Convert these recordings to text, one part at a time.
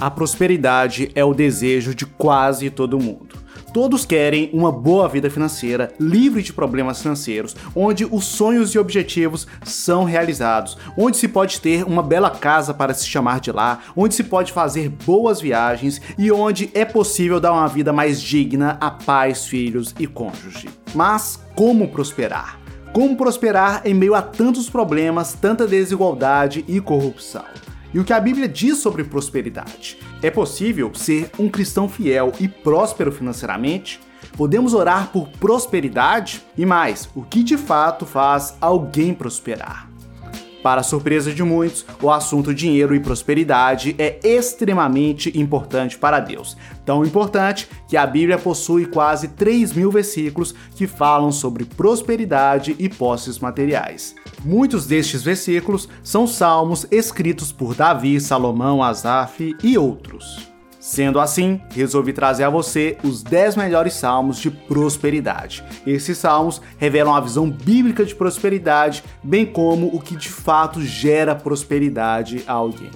A prosperidade é o desejo de quase todo mundo. Todos querem uma boa vida financeira, livre de problemas financeiros, onde os sonhos e objetivos são realizados, onde se pode ter uma bela casa para se chamar de lá, onde se pode fazer boas viagens e onde é possível dar uma vida mais digna a pais, filhos e cônjuge. Mas como prosperar? Como prosperar em meio a tantos problemas, tanta desigualdade e corrupção? E o que a Bíblia diz sobre prosperidade? É possível ser um cristão fiel e próspero financeiramente? Podemos orar por prosperidade? E mais, o que de fato faz alguém prosperar? Para a surpresa de muitos, o assunto dinheiro e prosperidade é extremamente importante para Deus. Tão importante que a Bíblia possui quase 3 mil versículos que falam sobre prosperidade e posses materiais. Muitos destes versículos são salmos escritos por Davi, Salomão, Asaf e outros. Sendo assim, resolvi trazer a você os 10 melhores salmos de prosperidade. Esses salmos revelam a visão bíblica de prosperidade, bem como o que de fato gera prosperidade a alguém.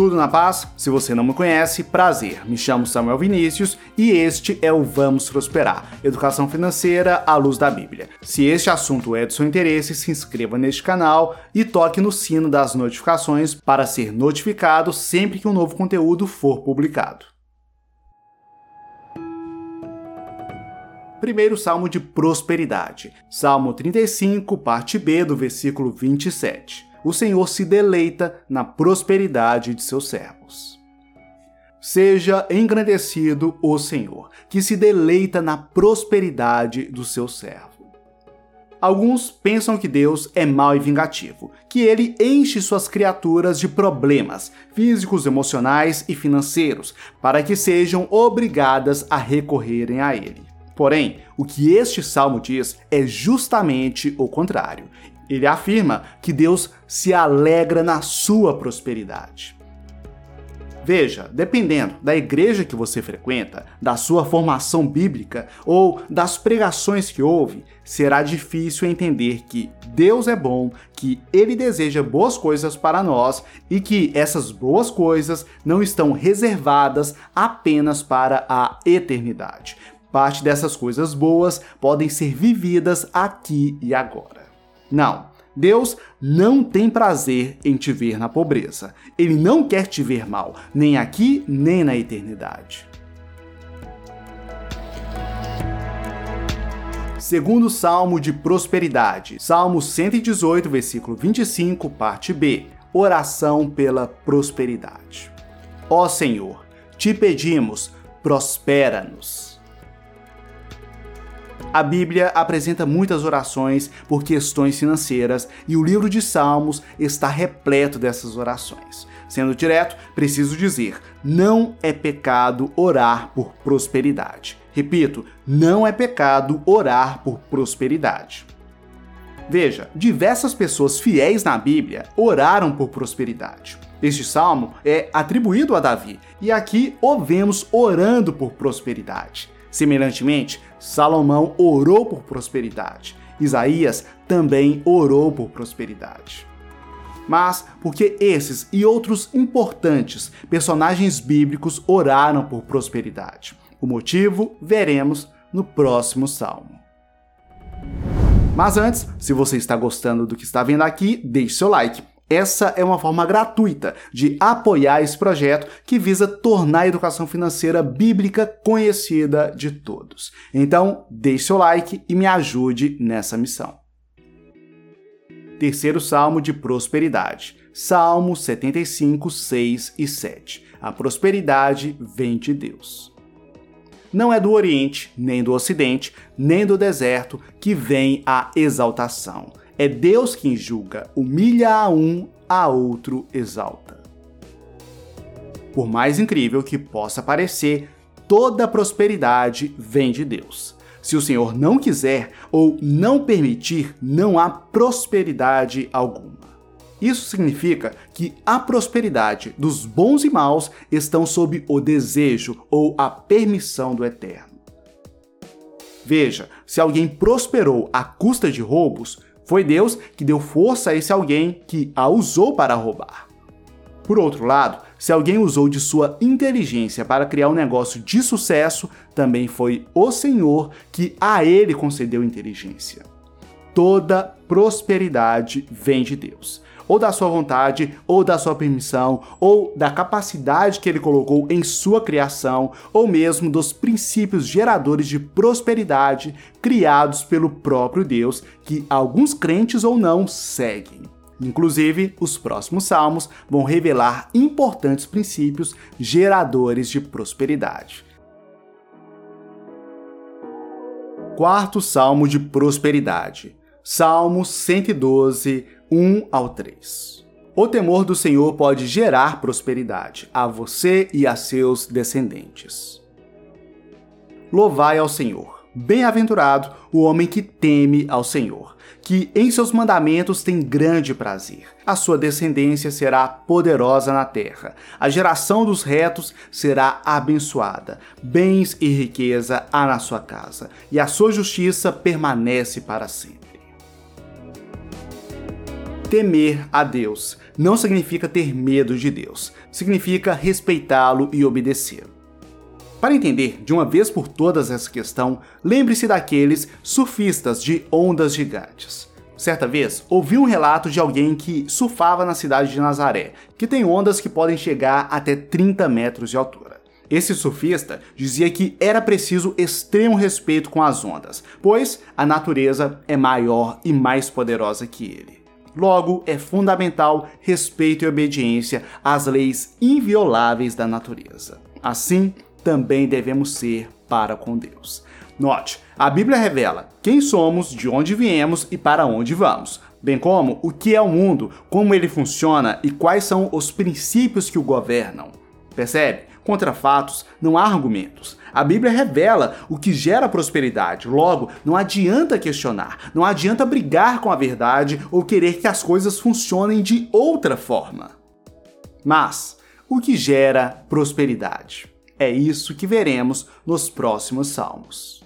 Tudo na paz? Se você não me conhece, prazer. Me chamo Samuel Vinícius e este é o Vamos Prosperar, educação financeira à luz da Bíblia. Se este assunto é de seu interesse, se inscreva neste canal e toque no sino das notificações para ser notificado sempre que um novo conteúdo for publicado. Primeiro salmo de prosperidade, Salmo 35, parte B, do versículo 27 o Senhor se deleita na prosperidade de seus servos. Seja engrandecido o Senhor, que se deleita na prosperidade do seu servo. Alguns pensam que Deus é mau e vingativo, que ele enche suas criaturas de problemas físicos, emocionais e financeiros, para que sejam obrigadas a recorrerem a ele. Porém, o que este salmo diz é justamente o contrário. Ele afirma que Deus se alegra na sua prosperidade. Veja, dependendo da igreja que você frequenta, da sua formação bíblica ou das pregações que ouve, será difícil entender que Deus é bom, que Ele deseja boas coisas para nós e que essas boas coisas não estão reservadas apenas para a eternidade. Parte dessas coisas boas podem ser vividas aqui e agora. Não. Deus não tem prazer em te ver na pobreza. Ele não quer te ver mal, nem aqui, nem na eternidade. Segundo Salmo de Prosperidade, Salmo 118, versículo 25, parte B. Oração pela prosperidade. Ó Senhor, te pedimos, prospera-nos. A Bíblia apresenta muitas orações por questões financeiras e o livro de Salmos está repleto dessas orações. Sendo direto, preciso dizer: não é pecado orar por prosperidade. Repito, não é pecado orar por prosperidade. Veja, diversas pessoas fiéis na Bíblia oraram por prosperidade. Este salmo é atribuído a Davi e aqui o vemos orando por prosperidade. Semelhantemente, Salomão orou por prosperidade. Isaías também orou por prosperidade. Mas porque esses e outros importantes personagens bíblicos oraram por prosperidade? O motivo veremos no próximo salmo. Mas antes, se você está gostando do que está vendo aqui, deixe seu like. Essa é uma forma gratuita de apoiar esse projeto que visa tornar a educação financeira bíblica conhecida de todos. Então, deixe seu like e me ajude nessa missão. Terceiro salmo de prosperidade. Salmo 75, 6 e 7. A prosperidade vem de Deus. Não é do Oriente, nem do Ocidente, nem do deserto que vem a exaltação é Deus quem julga, humilha a um, a outro exalta. Por mais incrível que possa parecer, toda prosperidade vem de Deus. Se o Senhor não quiser ou não permitir, não há prosperidade alguma. Isso significa que a prosperidade dos bons e maus estão sob o desejo ou a permissão do Eterno. Veja, se alguém prosperou à custa de roubos, Foi Deus que deu força a esse alguém que a usou para roubar. Por outro lado, se alguém usou de sua inteligência para criar um negócio de sucesso, também foi o Senhor que a ele concedeu inteligência. Toda prosperidade vem de Deus ou da sua vontade, ou da sua permissão, ou da capacidade que ele colocou em sua criação, ou mesmo dos princípios geradores de prosperidade criados pelo próprio Deus, que alguns crentes ou não seguem. Inclusive, os próximos salmos vão revelar importantes princípios geradores de prosperidade. Quarto salmo de prosperidade. Salmo 112, 1 ao 3. O temor do Senhor pode gerar prosperidade a você e a seus descendentes. Louvai ao Senhor. Bem-aventurado o homem que teme ao Senhor, que em seus mandamentos tem grande prazer. A sua descendência será poderosa na terra. A geração dos retos será abençoada. Bens e riqueza há na sua casa, e a sua justiça permanece para sempre. Temer a Deus não significa ter medo de Deus, significa respeitá-lo e obedecê-lo. Para entender de uma vez por todas essa questão, lembre-se daqueles surfistas de ondas gigantes. Certa vez, ouvi um relato de alguém que surfava na cidade de Nazaré, que tem ondas que podem chegar até 30 metros de altura. Esse surfista dizia que era preciso extremo respeito com as ondas, pois a natureza é maior e mais poderosa que ele. Logo, é fundamental respeito e obediência às leis invioláveis da natureza. Assim, também devemos ser para com Deus. Note, a Bíblia revela quem somos, de onde viemos e para onde vamos, bem como o que é o mundo, como ele funciona e quais são os princípios que o governam. Percebe? Contra fatos não há argumentos. A Bíblia revela o que gera prosperidade. Logo, não adianta questionar, não adianta brigar com a verdade ou querer que as coisas funcionem de outra forma. Mas o que gera prosperidade? É isso que veremos nos próximos salmos.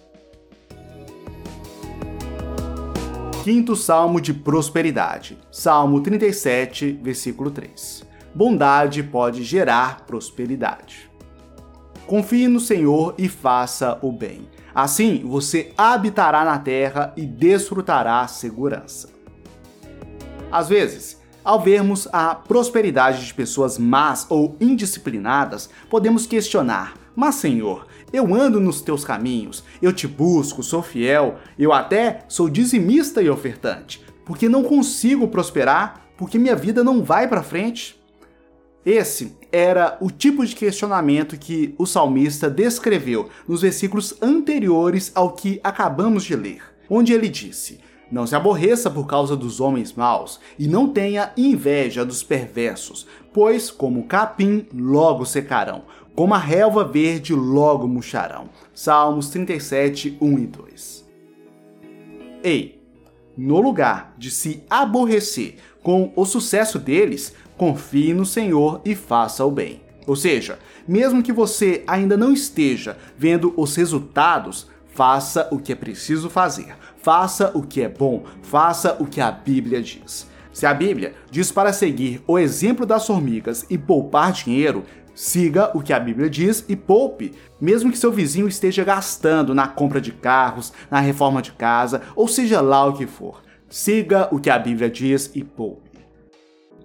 Quinto salmo de prosperidade, Salmo 37, versículo 3. Bondade pode gerar prosperidade. Confie no Senhor e faça o bem. Assim você habitará na terra e desfrutará segurança. Às vezes, ao vermos a prosperidade de pessoas más ou indisciplinadas, podemos questionar: Mas, Senhor, eu ando nos teus caminhos, eu te busco, sou fiel, eu até sou dizimista e ofertante, porque não consigo prosperar, porque minha vida não vai para frente. Esse era o tipo de questionamento que o salmista descreveu nos versículos anteriores ao que acabamos de ler, onde ele disse: Não se aborreça por causa dos homens maus, e não tenha inveja dos perversos, pois, como capim, logo secarão, como a relva verde, logo murcharão. Salmos 37, 1 e 2. Ei, no lugar de se aborrecer com o sucesso deles, confie no Senhor e faça o bem. Ou seja, mesmo que você ainda não esteja vendo os resultados, faça o que é preciso fazer. Faça o que é bom, faça o que a Bíblia diz. Se a Bíblia diz para seguir o exemplo das formigas e poupar dinheiro, siga o que a Bíblia diz e poupe, mesmo que seu vizinho esteja gastando na compra de carros, na reforma de casa, ou seja lá o que for. Siga o que a Bíblia diz e poupe.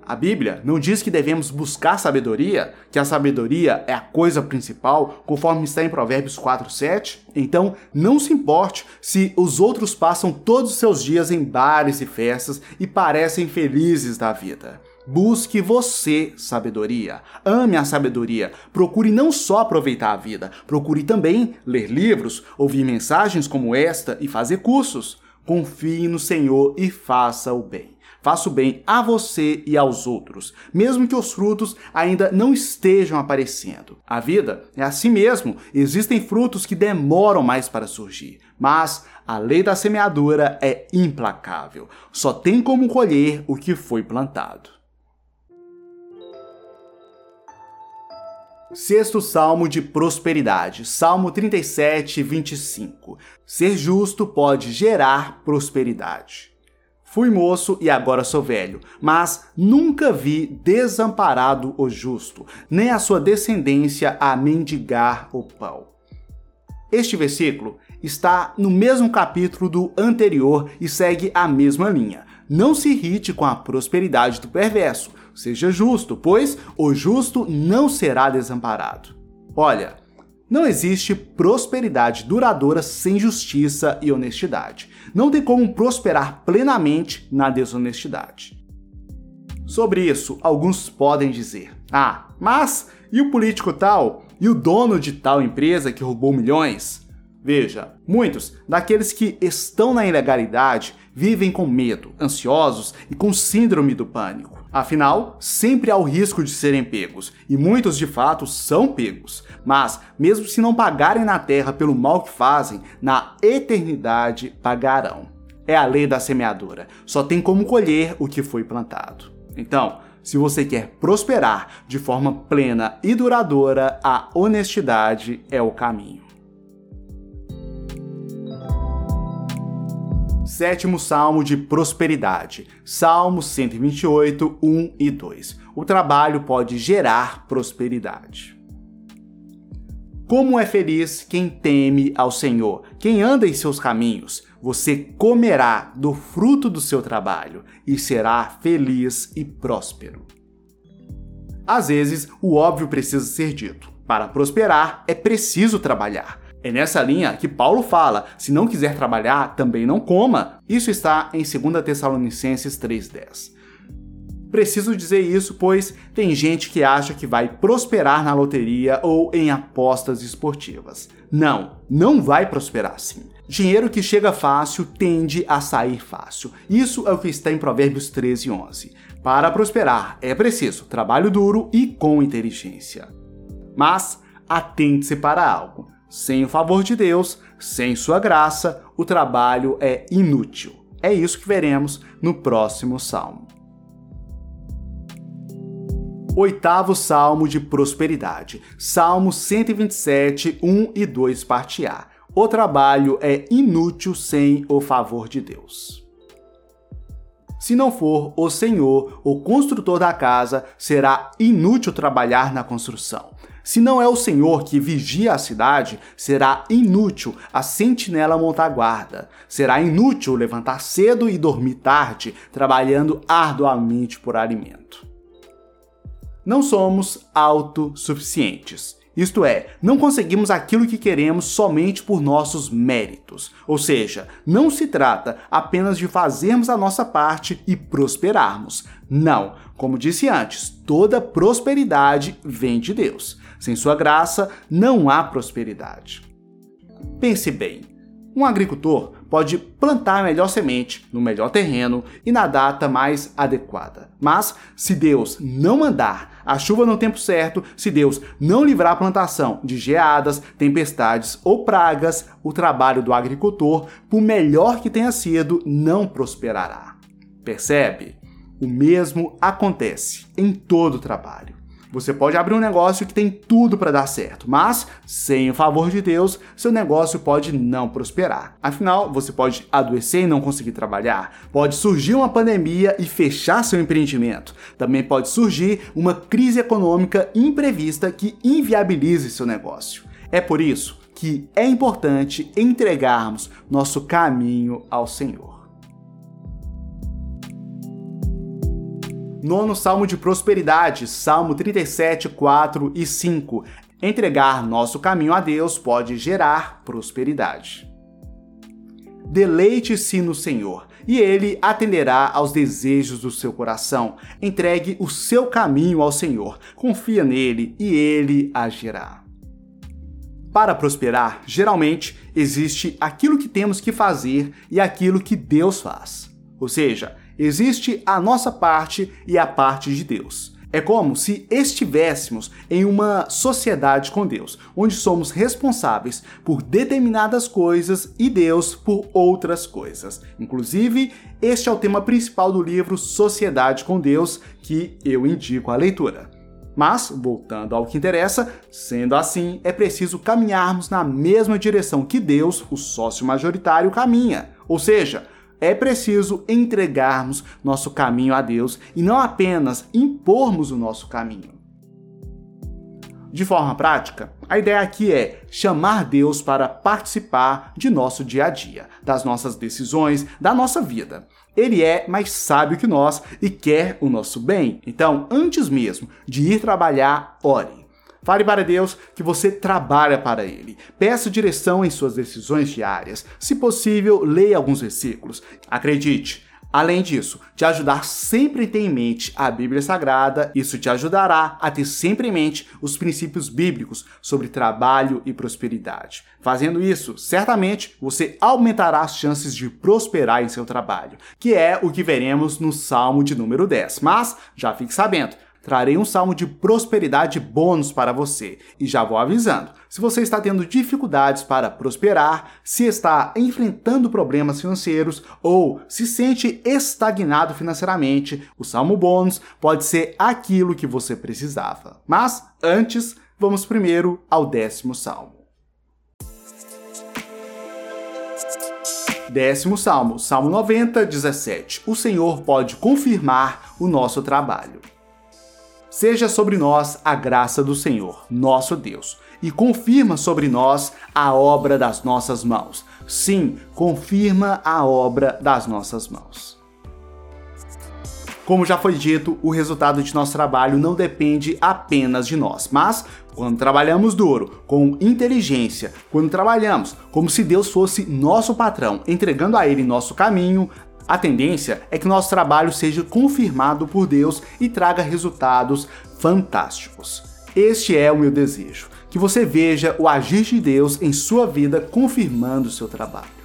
A Bíblia não diz que devemos buscar sabedoria, que a sabedoria é a coisa principal, conforme está em Provérbios 4:7? Então, não se importe se os outros passam todos os seus dias em bares e festas e parecem felizes da vida. Busque você sabedoria. Ame a sabedoria. Procure não só aproveitar a vida, procure também ler livros, ouvir mensagens como esta e fazer cursos. Confie no Senhor e faça o bem. Faça o bem a você e aos outros, mesmo que os frutos ainda não estejam aparecendo. A vida é assim mesmo, existem frutos que demoram mais para surgir, mas a lei da semeadura é implacável. Só tem como colher o que foi plantado. Sexto salmo de prosperidade, Salmo 37, 25. Ser justo pode gerar prosperidade. Fui moço e agora sou velho, mas nunca vi desamparado o justo, nem a sua descendência a mendigar o pão. Este versículo está no mesmo capítulo do anterior e segue a mesma linha. Não se irrite com a prosperidade do perverso, seja justo, pois o justo não será desamparado. Olha, não existe prosperidade duradoura sem justiça e honestidade. Não tem como prosperar plenamente na desonestidade. Sobre isso, alguns podem dizer: Ah, mas e o político tal? E o dono de tal empresa que roubou milhões? Veja, muitos daqueles que estão na ilegalidade vivem com medo, ansiosos e com síndrome do pânico. Afinal, sempre há o risco de serem pegos, e muitos de fato são pegos. Mas, mesmo se não pagarem na terra pelo mal que fazem, na eternidade pagarão. É a lei da semeadura. Só tem como colher o que foi plantado. Então, se você quer prosperar de forma plena e duradoura, a honestidade é o caminho. Sétimo salmo de prosperidade, Salmo 128, 1 e 2. O trabalho pode gerar prosperidade. Como é feliz quem teme ao Senhor, quem anda em seus caminhos. Você comerá do fruto do seu trabalho e será feliz e próspero. Às vezes, o óbvio precisa ser dito. Para prosperar, é preciso trabalhar. É nessa linha que Paulo fala: se não quiser trabalhar, também não coma. Isso está em 2 Tessalonicenses 3,10. Preciso dizer isso, pois tem gente que acha que vai prosperar na loteria ou em apostas esportivas. Não, não vai prosperar assim. Dinheiro que chega fácil tende a sair fácil. Isso é o que está em Provérbios 13, 11. Para prosperar é preciso trabalho duro e com inteligência. Mas atente-se para algo. Sem o favor de Deus, sem sua graça, o trabalho é inútil. É isso que veremos no próximo salmo. Oitavo salmo de prosperidade, Salmo 127, 1 e 2, parte A. O trabalho é inútil sem o favor de Deus. Se não for o Senhor, o construtor da casa, será inútil trabalhar na construção. Se não é o Senhor que vigia a cidade, será inútil a sentinela montar guarda. Será inútil levantar cedo e dormir tarde, trabalhando arduamente por alimento. Não somos autossuficientes. Isto é, não conseguimos aquilo que queremos somente por nossos méritos. Ou seja, não se trata apenas de fazermos a nossa parte e prosperarmos. Não, como disse antes, toda prosperidade vem de Deus. Sem sua graça, não há prosperidade. Pense bem: um agricultor pode plantar a melhor semente no melhor terreno e na data mais adequada. Mas se Deus não mandar a chuva no tempo certo, se Deus não livrar a plantação de geadas, tempestades ou pragas, o trabalho do agricultor, por melhor que tenha sido, não prosperará. Percebe? O mesmo acontece em todo trabalho. Você pode abrir um negócio que tem tudo para dar certo, mas sem o favor de Deus, seu negócio pode não prosperar. Afinal, você pode adoecer e não conseguir trabalhar, pode surgir uma pandemia e fechar seu empreendimento. Também pode surgir uma crise econômica imprevista que inviabilize seu negócio. É por isso que é importante entregarmos nosso caminho ao Senhor. Nono salmo de prosperidade, Salmo 37, 4 e 5. Entregar nosso caminho a Deus pode gerar prosperidade. Deleite-se no Senhor, e Ele atenderá aos desejos do seu coração. Entregue o seu caminho ao Senhor, confia nele e Ele agirá. Para prosperar, geralmente existe aquilo que temos que fazer e aquilo que Deus faz. Ou seja, Existe a nossa parte e a parte de Deus. É como se estivéssemos em uma sociedade com Deus, onde somos responsáveis por determinadas coisas e Deus por outras coisas. Inclusive, este é o tema principal do livro Sociedade com Deus, que eu indico a leitura. Mas, voltando ao que interessa, sendo assim, é preciso caminharmos na mesma direção que Deus, o sócio majoritário, caminha. Ou seja, é preciso entregarmos nosso caminho a Deus e não apenas impormos o nosso caminho. De forma prática, a ideia aqui é chamar Deus para participar de nosso dia a dia, das nossas decisões, da nossa vida. Ele é mais sábio que nós e quer o nosso bem. Então, antes mesmo de ir trabalhar, ore. Fale para Deus que você trabalha para Ele. Peça direção em suas decisões diárias. Se possível, leia alguns versículos. Acredite, Além disso, te ajudar sempre ter em mente a Bíblia Sagrada, isso te ajudará a ter sempre em mente os princípios bíblicos sobre trabalho e prosperidade. Fazendo isso, certamente você aumentará as chances de prosperar em seu trabalho, que é o que veremos no Salmo de número 10. Mas já fique sabendo, trarei um salmo de prosperidade bônus para você. E já vou avisando: se você está tendo dificuldades para prosperar, se está enfrentando problemas financeiros ou se sente estagnado financeiramente, o salmo bônus pode ser aquilo que você precisava. Mas antes, vamos primeiro ao décimo salmo. Décimo salmo, Salmo 90, 17. O Senhor pode confirmar o nosso trabalho. Seja sobre nós a graça do Senhor, nosso Deus, e confirma sobre nós a obra das nossas mãos. Sim, confirma a obra das nossas mãos. Como já foi dito, o resultado de nosso trabalho não depende apenas de nós, mas quando trabalhamos duro, com inteligência, quando trabalhamos como se Deus fosse nosso patrão, entregando a Ele nosso caminho, a tendência é que nosso trabalho seja confirmado por Deus e traga resultados fantásticos. Este é o meu desejo, que você veja o agir de Deus em sua vida confirmando o seu trabalho.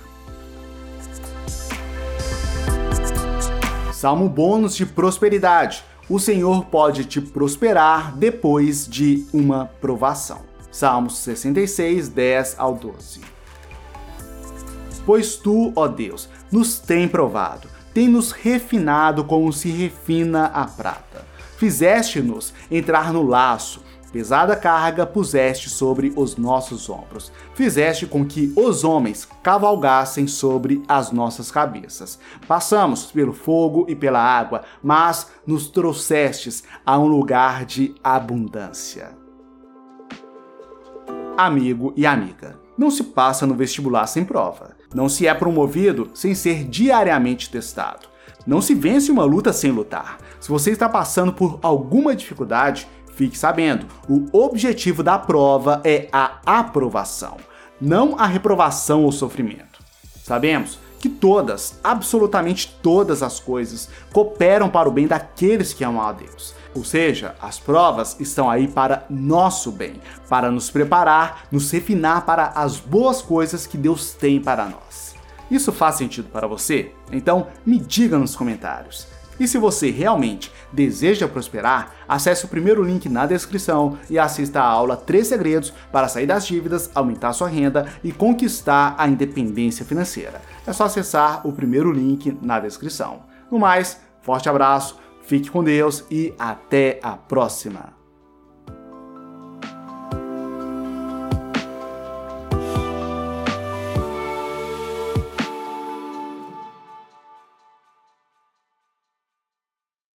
Salmo bônus de prosperidade. O Senhor pode te prosperar depois de uma provação. Salmos 66, 10 ao 12. Pois tu, ó Deus, nos tem provado, tem nos refinado como se refina a prata. Fizeste-nos entrar no laço, pesada carga puseste sobre os nossos ombros. Fizeste com que os homens cavalgassem sobre as nossas cabeças. Passamos pelo fogo e pela água, mas nos trouxestes a um lugar de abundância. Amigo e amiga, não se passa no vestibular sem prova. Não se é promovido sem ser diariamente testado. Não se vence uma luta sem lutar. Se você está passando por alguma dificuldade, fique sabendo: o objetivo da prova é a aprovação, não a reprovação ou sofrimento. Sabemos que todas, absolutamente todas as coisas cooperam para o bem daqueles que amam a Deus. Ou seja, as provas estão aí para nosso bem, para nos preparar, nos refinar para as boas coisas que Deus tem para nós. Isso faz sentido para você? Então me diga nos comentários. E se você realmente deseja prosperar, acesse o primeiro link na descrição e assista a aula 3 segredos para sair das dívidas, aumentar sua renda e conquistar a independência financeira. É só acessar o primeiro link na descrição. No mais, forte abraço, fique com Deus e até a próxima!